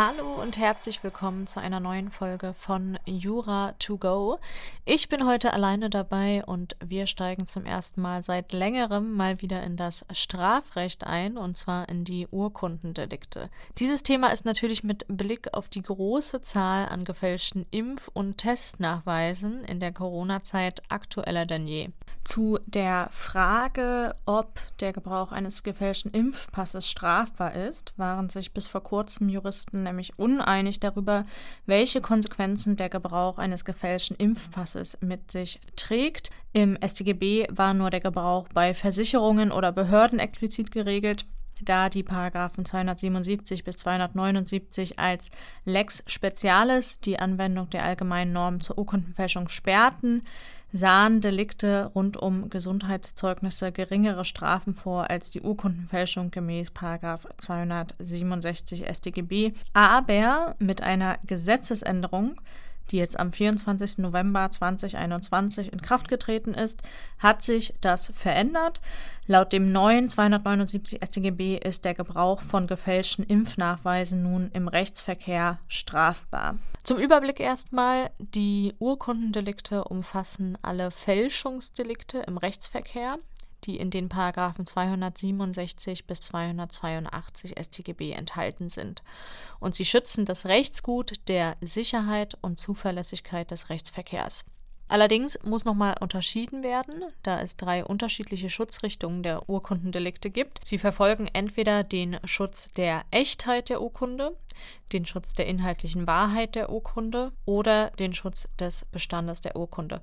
Hallo und herzlich willkommen zu einer neuen Folge von Jura to go. Ich bin heute alleine dabei und wir steigen zum ersten Mal seit längerem mal wieder in das Strafrecht ein und zwar in die Urkundendelikte. Dieses Thema ist natürlich mit Blick auf die große Zahl an gefälschten Impf- und Testnachweisen in der Corona-Zeit aktueller denn je. Zu der Frage, ob der Gebrauch eines gefälschten Impfpasses strafbar ist, waren sich bis vor kurzem Juristen nämlich uneinig darüber, welche Konsequenzen der Gebrauch eines gefälschten Impfpasses mit sich trägt. Im StGB war nur der Gebrauch bei Versicherungen oder Behörden explizit geregelt da die Paragraphen 277 bis 279 als Lex Specialis die Anwendung der allgemeinen Normen zur Urkundenfälschung sperrten, sahen Delikte rund um Gesundheitszeugnisse geringere Strafen vor als die Urkundenfälschung gemäß 267 StGB. Aber mit einer Gesetzesänderung die jetzt am 24. November 2021 in Kraft getreten ist, hat sich das verändert. Laut dem neuen 279 StGB ist der Gebrauch von gefälschten Impfnachweisen nun im Rechtsverkehr strafbar. Zum Überblick erstmal, die Urkundendelikte umfassen alle Fälschungsdelikte im Rechtsverkehr die in den Paragraphen 267 bis 282 StGB enthalten sind. Und sie schützen das Rechtsgut der Sicherheit und Zuverlässigkeit des Rechtsverkehrs. Allerdings muss nochmal unterschieden werden, da es drei unterschiedliche Schutzrichtungen der Urkundendelikte gibt. Sie verfolgen entweder den Schutz der Echtheit der Urkunde, den Schutz der inhaltlichen Wahrheit der Urkunde oder den Schutz des Bestandes der Urkunde.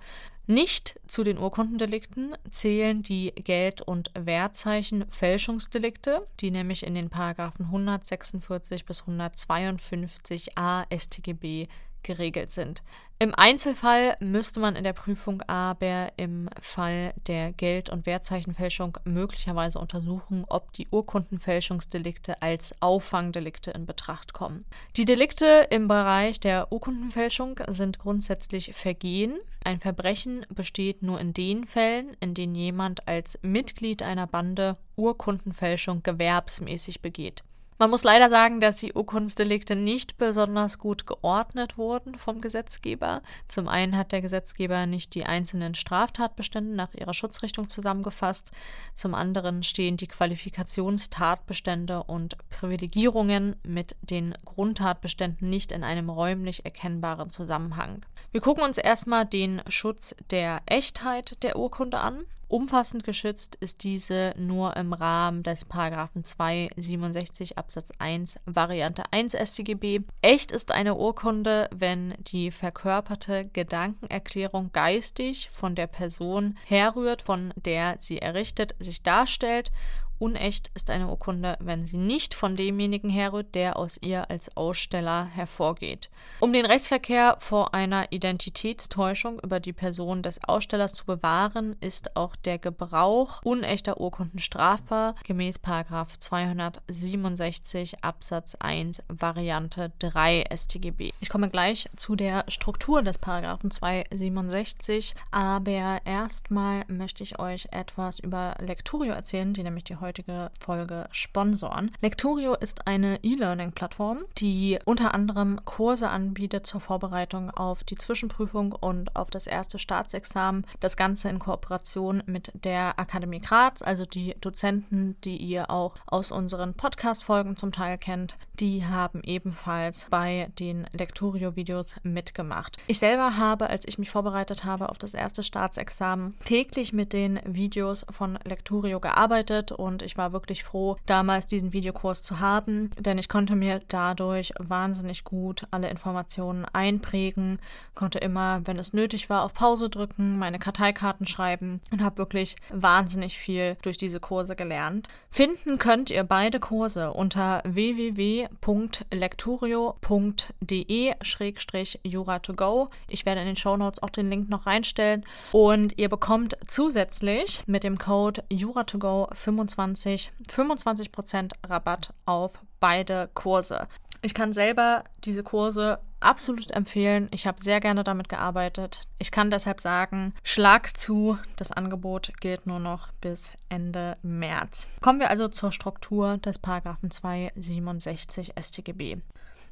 Nicht zu den Urkundendelikten zählen die Geld- und Wertzeichen Fälschungsdelikte, die nämlich in den Paragraphen 146 bis 152a StGB geregelt sind. Im Einzelfall müsste man in der Prüfung aber im Fall der Geld- und Wertzeichenfälschung möglicherweise untersuchen, ob die Urkundenfälschungsdelikte als Auffangdelikte in Betracht kommen. Die Delikte im Bereich der Urkundenfälschung sind grundsätzlich Vergehen. Ein Verbrechen besteht nur in den Fällen, in denen jemand als Mitglied einer Bande Urkundenfälschung gewerbsmäßig begeht. Man muss leider sagen, dass die Urkunstdelikte nicht besonders gut geordnet wurden vom Gesetzgeber. Zum einen hat der Gesetzgeber nicht die einzelnen Straftatbestände nach ihrer Schutzrichtung zusammengefasst. Zum anderen stehen die Qualifikationstatbestände und Privilegierungen mit den Grundtatbeständen nicht in einem räumlich erkennbaren Zusammenhang. Wir gucken uns erstmal den Schutz der Echtheit der Urkunde an. Umfassend geschützt ist diese nur im Rahmen des Paragraphen 267 Absatz 1 Variante 1 StGB. Echt ist eine Urkunde, wenn die verkörperte Gedankenerklärung geistig von der Person herrührt, von der sie errichtet, sich darstellt Unecht ist eine Urkunde, wenn sie nicht von demjenigen herrührt, der aus ihr als Aussteller hervorgeht. Um den Rechtsverkehr vor einer Identitätstäuschung über die Person des Ausstellers zu bewahren, ist auch der Gebrauch unechter Urkunden strafbar, gemäß 267 Absatz 1 Variante 3 StGB. Ich komme gleich zu der Struktur des Paragraphen 267, aber erstmal möchte ich euch etwas über Lecturio erzählen, die nämlich die heutige Folge sponsoren. Lecturio ist eine E-Learning-Plattform, die unter anderem Kurse anbietet zur Vorbereitung auf die Zwischenprüfung und auf das erste Staatsexamen. Das Ganze in Kooperation mit der Akademie Graz, also die Dozenten, die ihr auch aus unseren Podcast-Folgen zum Teil kennt, die haben ebenfalls bei den Lecturio-Videos mitgemacht. Ich selber habe, als ich mich vorbereitet habe auf das erste Staatsexamen, täglich mit den Videos von Lecturio gearbeitet und und ich war wirklich froh, damals diesen Videokurs zu haben, denn ich konnte mir dadurch wahnsinnig gut alle Informationen einprägen, konnte immer, wenn es nötig war, auf Pause drücken, meine Karteikarten schreiben und habe wirklich wahnsinnig viel durch diese Kurse gelernt. Finden könnt ihr beide Kurse unter www.lecturio.de-jura2go. Ich werde in den Show Notes auch den Link noch reinstellen und ihr bekommt zusätzlich mit dem Code Jura2Go 25 25% Rabatt auf beide Kurse. Ich kann selber diese Kurse absolut empfehlen. Ich habe sehr gerne damit gearbeitet. Ich kann deshalb sagen, schlag zu. Das Angebot gilt nur noch bis Ende März. Kommen wir also zur Struktur des Paragraphen 267 StGB.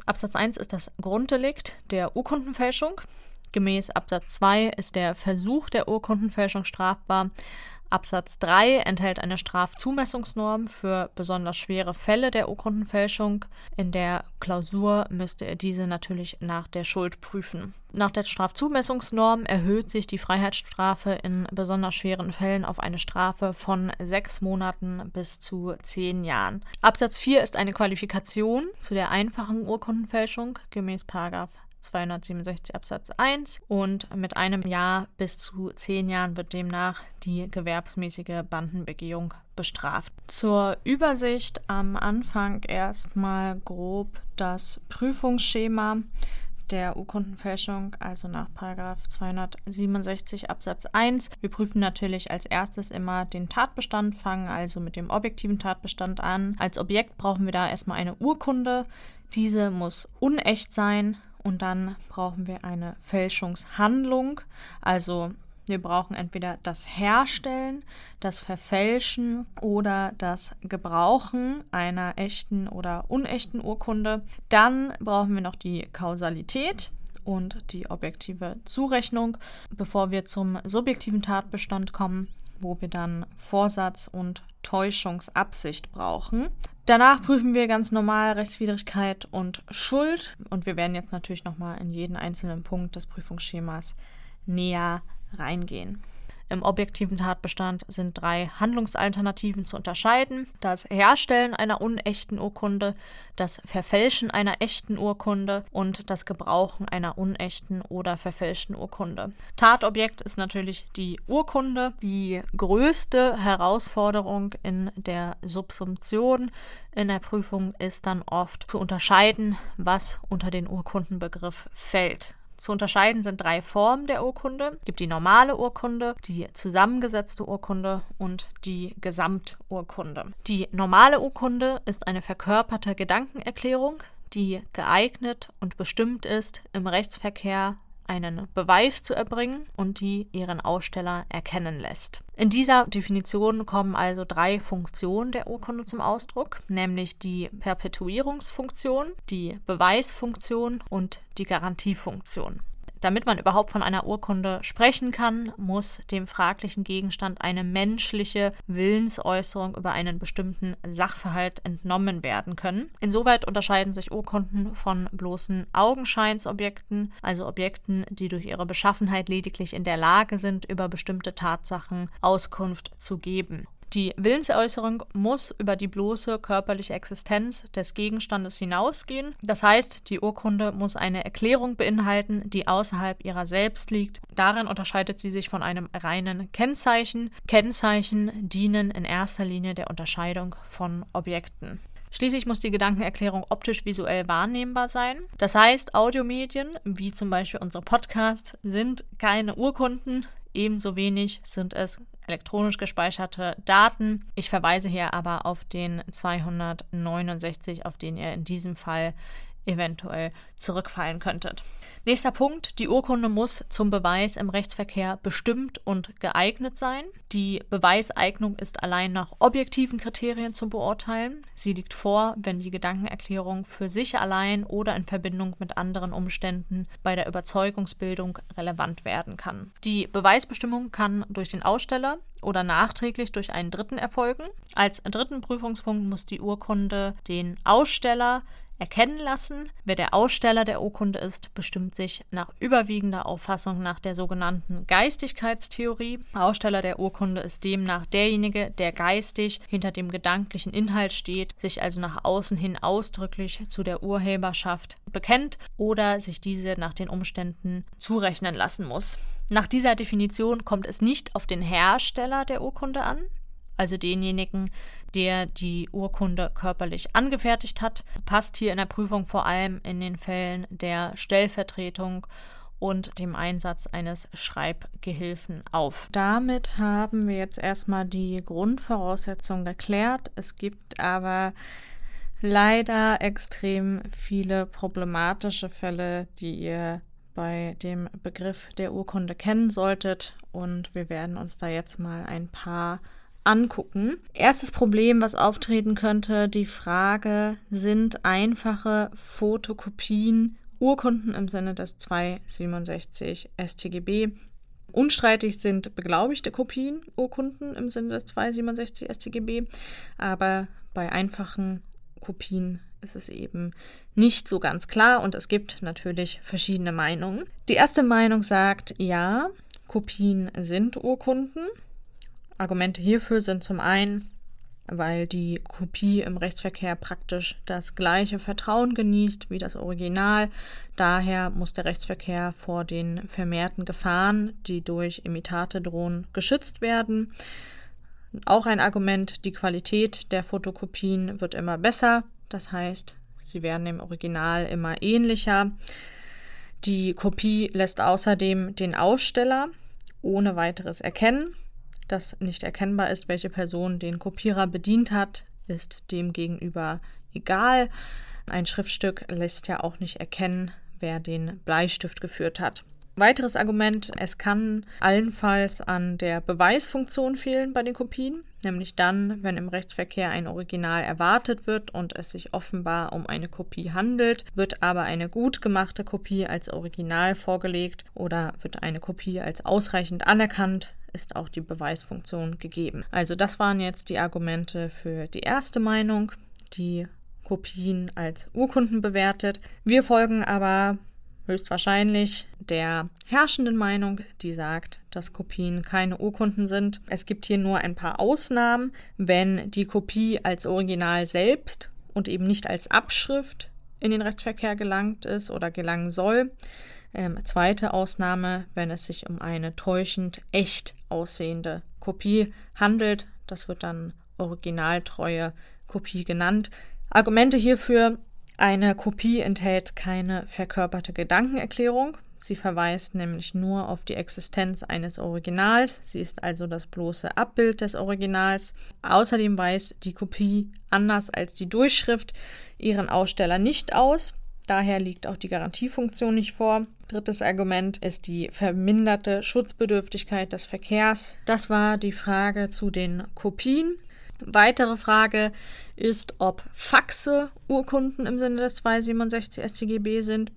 Absatz 1 ist das Grunddelikt der Urkundenfälschung. Gemäß Absatz 2 ist der Versuch der Urkundenfälschung strafbar. Absatz 3 enthält eine Strafzumessungsnorm für besonders schwere Fälle der Urkundenfälschung. In der Klausur müsste er diese natürlich nach der Schuld prüfen. Nach der Strafzumessungsnorm erhöht sich die Freiheitsstrafe in besonders schweren Fällen auf eine Strafe von sechs Monaten bis zu zehn Jahren. Absatz 4 ist eine Qualifikation zu der einfachen Urkundenfälschung gemäß 267 Absatz 1 und mit einem Jahr bis zu zehn Jahren wird demnach die gewerbsmäßige Bandenbegehung bestraft. Zur Übersicht am Anfang erstmal grob das Prüfungsschema der Urkundenfälschung, also nach 267 Absatz 1. Wir prüfen natürlich als erstes immer den Tatbestand, fangen also mit dem objektiven Tatbestand an. Als Objekt brauchen wir da erstmal eine Urkunde. Diese muss unecht sein und dann brauchen wir eine Fälschungshandlung. Also wir brauchen entweder das Herstellen, das Verfälschen oder das Gebrauchen einer echten oder unechten Urkunde. Dann brauchen wir noch die Kausalität und die objektive Zurechnung, bevor wir zum subjektiven Tatbestand kommen, wo wir dann Vorsatz und Täuschungsabsicht brauchen. Danach prüfen wir ganz normal Rechtswidrigkeit und Schuld und wir werden jetzt natürlich nochmal in jeden einzelnen Punkt des Prüfungsschemas näher reingehen. Im objektiven Tatbestand sind drei Handlungsalternativen zu unterscheiden. Das Herstellen einer unechten Urkunde, das Verfälschen einer echten Urkunde und das Gebrauchen einer unechten oder verfälschten Urkunde. Tatobjekt ist natürlich die Urkunde. Die größte Herausforderung in der Subsumption in der Prüfung ist dann oft zu unterscheiden, was unter den Urkundenbegriff fällt. Zu unterscheiden sind drei Formen der Urkunde. Es gibt die normale Urkunde, die zusammengesetzte Urkunde und die Gesamturkunde. Die normale Urkunde ist eine verkörperte Gedankenerklärung, die geeignet und bestimmt ist, im Rechtsverkehr einen Beweis zu erbringen und die ihren Aussteller erkennen lässt. In dieser Definition kommen also drei Funktionen der Urkunde zum Ausdruck, nämlich die Perpetuierungsfunktion, die Beweisfunktion und die Garantiefunktion. Damit man überhaupt von einer Urkunde sprechen kann, muss dem fraglichen Gegenstand eine menschliche Willensäußerung über einen bestimmten Sachverhalt entnommen werden können. Insoweit unterscheiden sich Urkunden von bloßen Augenscheinsobjekten, also Objekten, die durch ihre Beschaffenheit lediglich in der Lage sind, über bestimmte Tatsachen Auskunft zu geben. Die Willensäußerung muss über die bloße körperliche Existenz des Gegenstandes hinausgehen. Das heißt, die Urkunde muss eine Erklärung beinhalten, die außerhalb ihrer selbst liegt. Darin unterscheidet sie sich von einem reinen Kennzeichen. Kennzeichen dienen in erster Linie der Unterscheidung von Objekten. Schließlich muss die Gedankenerklärung optisch-visuell wahrnehmbar sein. Das heißt, Audiomedien, wie zum Beispiel unsere Podcasts, sind keine Urkunden. Ebenso wenig sind es elektronisch gespeicherte Daten. Ich verweise hier aber auf den 269, auf den ihr in diesem Fall eventuell zurückfallen könntet. Nächster Punkt. Die Urkunde muss zum Beweis im Rechtsverkehr bestimmt und geeignet sein. Die Beweiseignung ist allein nach objektiven Kriterien zu beurteilen. Sie liegt vor, wenn die Gedankenerklärung für sich allein oder in Verbindung mit anderen Umständen bei der Überzeugungsbildung relevant werden kann. Die Beweisbestimmung kann durch den Aussteller oder nachträglich durch einen Dritten erfolgen. Als dritten Prüfungspunkt muss die Urkunde den Aussteller erkennen lassen. Wer der Aussteller der Urkunde ist, bestimmt sich nach überwiegender Auffassung nach der sogenannten Geistigkeitstheorie. Aussteller der Urkunde ist demnach derjenige, der geistig hinter dem gedanklichen Inhalt steht, sich also nach außen hin ausdrücklich zu der Urheberschaft bekennt oder sich diese nach den Umständen zurechnen lassen muss. Nach dieser Definition kommt es nicht auf den Hersteller der Urkunde an, also denjenigen, der die Urkunde körperlich angefertigt hat, passt hier in der Prüfung vor allem in den Fällen der Stellvertretung und dem Einsatz eines Schreibgehilfen auf. Damit haben wir jetzt erstmal die Grundvoraussetzungen geklärt. Es gibt aber leider extrem viele problematische Fälle, die ihr bei dem Begriff der Urkunde kennen solltet und wir werden uns da jetzt mal ein paar angucken. Erstes Problem, was auftreten könnte, die Frage, sind einfache Fotokopien Urkunden im Sinne des 267 StGB. Unstreitig sind beglaubigte Kopien Urkunden im Sinne des 267 StGB, aber bei einfachen Kopien ist es eben nicht so ganz klar und es gibt natürlich verschiedene Meinungen. Die erste Meinung sagt, ja, Kopien sind Urkunden. Argumente hierfür sind zum einen, weil die Kopie im Rechtsverkehr praktisch das gleiche Vertrauen genießt wie das Original. Daher muss der Rechtsverkehr vor den vermehrten Gefahren, die durch Imitate drohen, geschützt werden. Auch ein Argument, die Qualität der Fotokopien wird immer besser. Das heißt, sie werden dem Original immer ähnlicher. Die Kopie lässt außerdem den Aussteller ohne weiteres erkennen dass nicht erkennbar ist, welche Person den Kopierer bedient hat, ist dem gegenüber egal. Ein Schriftstück lässt ja auch nicht erkennen, wer den Bleistift geführt hat. Weiteres Argument, es kann allenfalls an der Beweisfunktion fehlen bei den Kopien, nämlich dann, wenn im Rechtsverkehr ein Original erwartet wird und es sich offenbar um eine Kopie handelt, wird aber eine gut gemachte Kopie als Original vorgelegt oder wird eine Kopie als ausreichend anerkannt, ist auch die Beweisfunktion gegeben. Also das waren jetzt die Argumente für die erste Meinung, die Kopien als Urkunden bewertet. Wir folgen aber höchstwahrscheinlich der herrschenden Meinung, die sagt, dass Kopien keine Urkunden sind. Es gibt hier nur ein paar Ausnahmen, wenn die Kopie als Original selbst und eben nicht als Abschrift in den Rechtsverkehr gelangt ist oder gelangen soll. Ähm, zweite Ausnahme, wenn es sich um eine täuschend echt aussehende Kopie handelt. Das wird dann originaltreue Kopie genannt. Argumente hierfür, eine Kopie enthält keine verkörperte Gedankenerklärung. Sie verweist nämlich nur auf die Existenz eines Originals. Sie ist also das bloße Abbild des Originals. Außerdem weist die Kopie, anders als die Durchschrift, ihren Aussteller nicht aus. Daher liegt auch die Garantiefunktion nicht vor. Drittes Argument ist die verminderte Schutzbedürftigkeit des Verkehrs. Das war die Frage zu den Kopien. Weitere Frage ist, ob Faxe Urkunden im Sinne des 267 StGB sind.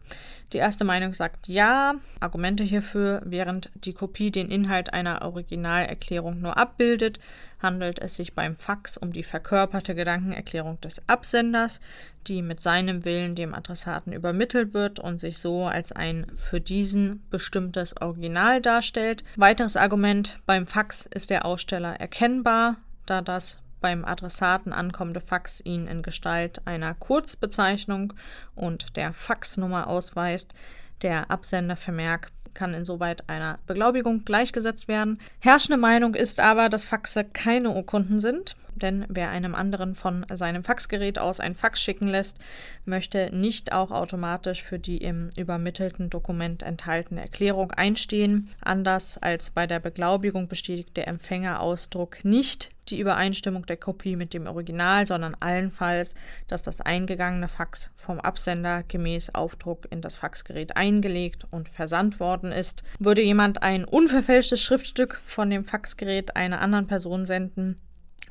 Die erste Meinung sagt ja. Argumente hierfür, während die Kopie den Inhalt einer Originalerklärung nur abbildet, handelt es sich beim Fax um die verkörperte Gedankenerklärung des Absenders, die mit seinem Willen dem Adressaten übermittelt wird und sich so als ein für diesen bestimmtes Original darstellt. Weiteres Argument, beim Fax ist der Aussteller erkennbar, da das beim Adressaten ankommende Fax ihn in Gestalt einer Kurzbezeichnung und der Faxnummer ausweist. Der Absendervermerk kann insoweit einer Beglaubigung gleichgesetzt werden. Herrschende Meinung ist aber, dass Faxe keine Urkunden sind, denn wer einem anderen von seinem Faxgerät aus ein Fax schicken lässt, möchte nicht auch automatisch für die im übermittelten Dokument enthaltene Erklärung einstehen. Anders als bei der Beglaubigung bestätigt der Empfängerausdruck nicht die Übereinstimmung der Kopie mit dem Original, sondern allenfalls, dass das eingegangene Fax vom Absender gemäß Aufdruck in das Faxgerät eingelegt und versandt worden ist. Würde jemand ein unverfälschtes Schriftstück von dem Faxgerät einer anderen Person senden,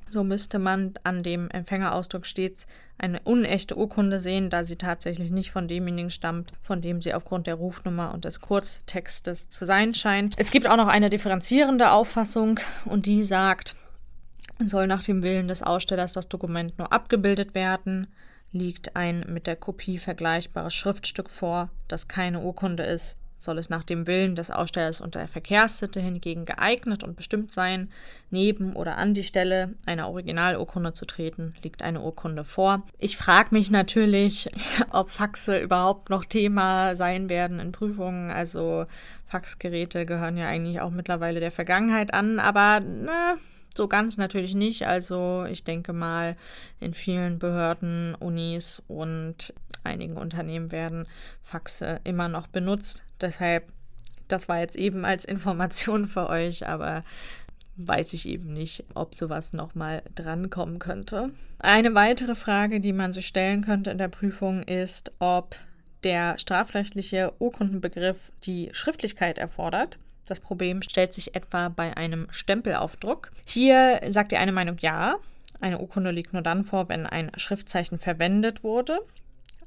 so müsste man an dem Empfängerausdruck stets eine unechte Urkunde sehen, da sie tatsächlich nicht von demjenigen stammt, von dem sie aufgrund der Rufnummer und des Kurztextes zu sein scheint. Es gibt auch noch eine differenzierende Auffassung und die sagt, soll nach dem Willen des Ausstellers das Dokument nur abgebildet werden, liegt ein mit der Kopie vergleichbares Schriftstück vor, das keine Urkunde ist, soll es nach dem Willen des Ausstellers unter der Verkehrssitte hingegen geeignet und bestimmt sein, neben oder an die Stelle einer Originalurkunde zu treten, liegt eine Urkunde vor. Ich frage mich natürlich, ob Faxe überhaupt noch Thema sein werden in Prüfungen. Also Faxgeräte gehören ja eigentlich auch mittlerweile der Vergangenheit an, aber na, so ganz natürlich nicht. Also ich denke mal, in vielen Behörden, Unis und einigen Unternehmen werden Faxe immer noch benutzt. Deshalb, das war jetzt eben als Information für euch, aber weiß ich eben nicht, ob sowas nochmal drankommen könnte. Eine weitere Frage, die man sich stellen könnte in der Prüfung, ist, ob der strafrechtliche Urkundenbegriff die Schriftlichkeit erfordert. Das Problem stellt sich etwa bei einem Stempelaufdruck. Hier sagt die eine Meinung ja. Eine Urkunde liegt nur dann vor, wenn ein Schriftzeichen verwendet wurde.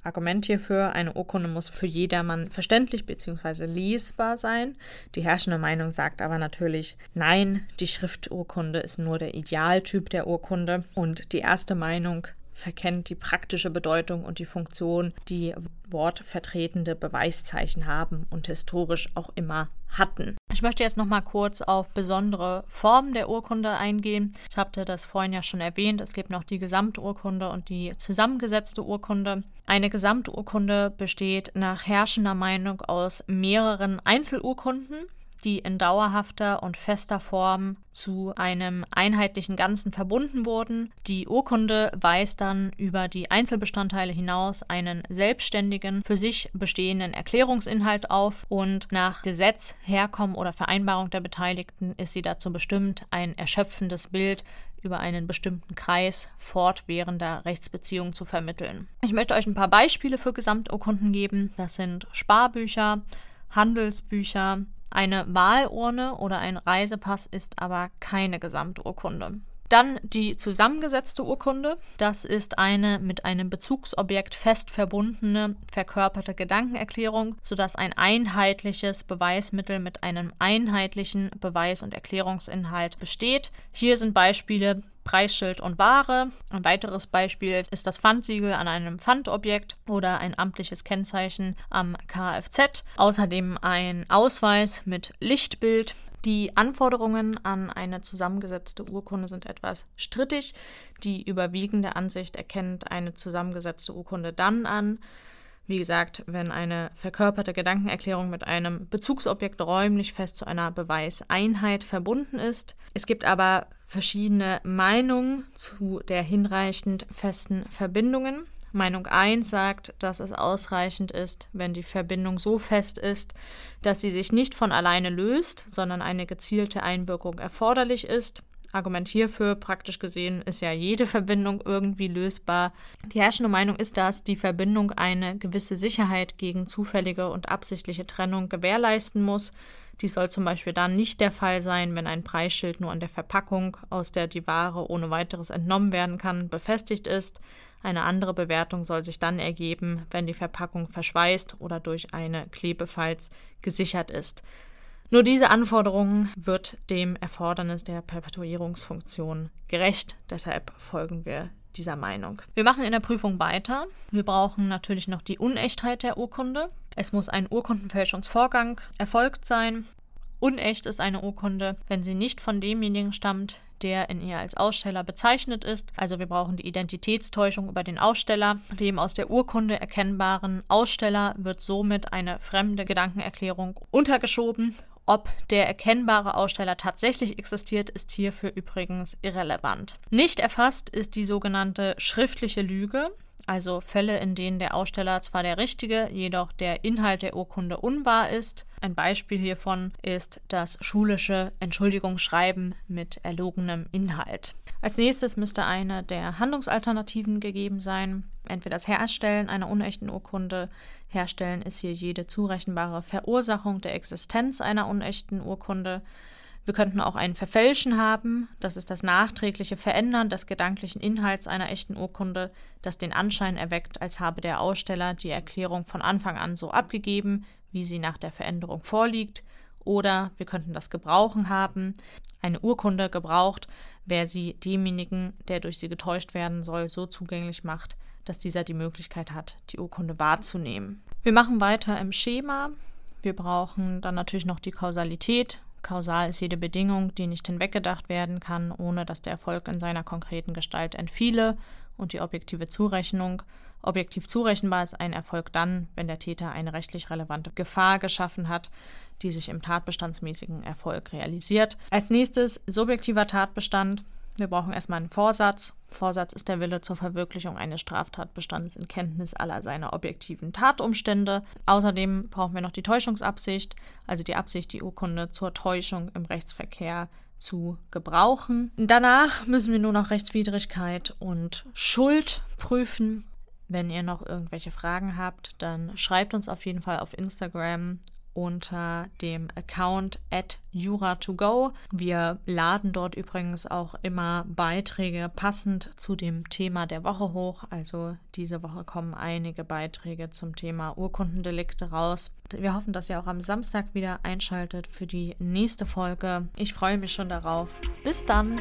Argument hierfür, eine Urkunde muss für jedermann verständlich bzw. lesbar sein. Die herrschende Meinung sagt aber natürlich, nein, die Schrifturkunde ist nur der Idealtyp der Urkunde. Und die erste Meinung verkennt die praktische Bedeutung und die Funktion, die wortvertretende Beweiszeichen haben und historisch auch immer hatten. Ich möchte jetzt noch mal kurz auf besondere Formen der Urkunde eingehen. Ich habe das vorhin ja schon erwähnt. Es gibt noch die Gesamturkunde und die zusammengesetzte Urkunde. Eine Gesamturkunde besteht nach herrschender Meinung aus mehreren Einzelurkunden die in dauerhafter und fester Form zu einem einheitlichen Ganzen verbunden wurden. Die Urkunde weist dann über die Einzelbestandteile hinaus einen selbstständigen, für sich bestehenden Erklärungsinhalt auf und nach Gesetz, Herkommen oder Vereinbarung der Beteiligten ist sie dazu bestimmt, ein erschöpfendes Bild über einen bestimmten Kreis fortwährender Rechtsbeziehungen zu vermitteln. Ich möchte euch ein paar Beispiele für Gesamturkunden geben. Das sind Sparbücher, Handelsbücher, eine Wahlurne oder ein Reisepass ist aber keine Gesamturkunde. Dann die zusammengesetzte Urkunde. Das ist eine mit einem Bezugsobjekt fest verbundene, verkörperte Gedankenerklärung, sodass ein einheitliches Beweismittel mit einem einheitlichen Beweis- und Erklärungsinhalt besteht. Hier sind Beispiele Preisschild und Ware. Ein weiteres Beispiel ist das Pfandsiegel an einem Pfandobjekt oder ein amtliches Kennzeichen am Kfz. Außerdem ein Ausweis mit Lichtbild. Die Anforderungen an eine zusammengesetzte Urkunde sind etwas strittig. Die überwiegende Ansicht erkennt eine zusammengesetzte Urkunde dann an, wie gesagt, wenn eine verkörperte Gedankenerklärung mit einem Bezugsobjekt räumlich fest zu einer Beweiseinheit verbunden ist. Es gibt aber verschiedene Meinungen zu der hinreichend festen Verbindungen. Meinung 1 sagt, dass es ausreichend ist, wenn die Verbindung so fest ist, dass sie sich nicht von alleine löst, sondern eine gezielte Einwirkung erforderlich ist. Argument hierfür, praktisch gesehen, ist ja jede Verbindung irgendwie lösbar. Die herrschende Meinung ist, dass die Verbindung eine gewisse Sicherheit gegen zufällige und absichtliche Trennung gewährleisten muss. Dies soll zum Beispiel dann nicht der Fall sein, wenn ein Preisschild nur an der Verpackung, aus der die Ware ohne weiteres entnommen werden kann, befestigt ist. Eine andere Bewertung soll sich dann ergeben, wenn die Verpackung verschweißt oder durch eine Klebefalz gesichert ist. Nur diese Anforderung wird dem Erfordernis der Perpetuierungsfunktion gerecht. Deshalb folgen wir dieser Meinung. Wir machen in der Prüfung weiter. Wir brauchen natürlich noch die Unechtheit der Urkunde. Es muss ein Urkundenfälschungsvorgang erfolgt sein. Unecht ist eine Urkunde, wenn sie nicht von demjenigen stammt, der in ihr als Aussteller bezeichnet ist. Also wir brauchen die Identitätstäuschung über den Aussteller. Dem aus der Urkunde erkennbaren Aussteller wird somit eine fremde Gedankenerklärung untergeschoben ob der erkennbare Aussteller tatsächlich existiert, ist hierfür übrigens irrelevant. Nicht erfasst ist die sogenannte schriftliche Lüge, also Fälle, in denen der Aussteller zwar der richtige, jedoch der Inhalt der Urkunde unwahr ist. Ein Beispiel hiervon ist das schulische Entschuldigungsschreiben mit erlogenem Inhalt. Als nächstes müsste eine der Handlungsalternativen gegeben sein. Entweder das Herstellen einer unechten Urkunde. Herstellen ist hier jede zurechenbare Verursachung der Existenz einer unechten Urkunde. Wir könnten auch ein Verfälschen haben. Das ist das nachträgliche Verändern des gedanklichen Inhalts einer echten Urkunde, das den Anschein erweckt, als habe der Aussteller die Erklärung von Anfang an so abgegeben, wie sie nach der Veränderung vorliegt. oder wir könnten das Gebrauchen haben, eine Urkunde gebraucht, wer sie demjenigen, der durch sie getäuscht werden soll, so zugänglich macht, dass dieser die Möglichkeit hat, die Urkunde wahrzunehmen. Wir machen weiter im Schema. Wir brauchen dann natürlich noch die Kausalität. Kausal ist jede Bedingung, die nicht hinweggedacht werden kann, ohne dass der Erfolg in seiner konkreten Gestalt entfiele. Und die objektive Zurechnung. Objektiv zurechenbar ist ein Erfolg dann, wenn der Täter eine rechtlich relevante Gefahr geschaffen hat, die sich im tatbestandsmäßigen Erfolg realisiert. Als nächstes subjektiver Tatbestand. Wir brauchen erstmal einen Vorsatz. Vorsatz ist der Wille zur Verwirklichung eines Straftatbestands in Kenntnis aller seiner objektiven Tatumstände. Außerdem brauchen wir noch die Täuschungsabsicht, also die Absicht, die Urkunde zur Täuschung im Rechtsverkehr zu gebrauchen. Danach müssen wir nur noch Rechtswidrigkeit und Schuld prüfen. Wenn ihr noch irgendwelche Fragen habt, dann schreibt uns auf jeden Fall auf Instagram unter dem Account at jura2go. Wir laden dort übrigens auch immer Beiträge passend zu dem Thema der Woche hoch. Also diese Woche kommen einige Beiträge zum Thema Urkundendelikte raus. Wir hoffen, dass ihr auch am Samstag wieder einschaltet für die nächste Folge. Ich freue mich schon darauf. Bis dann!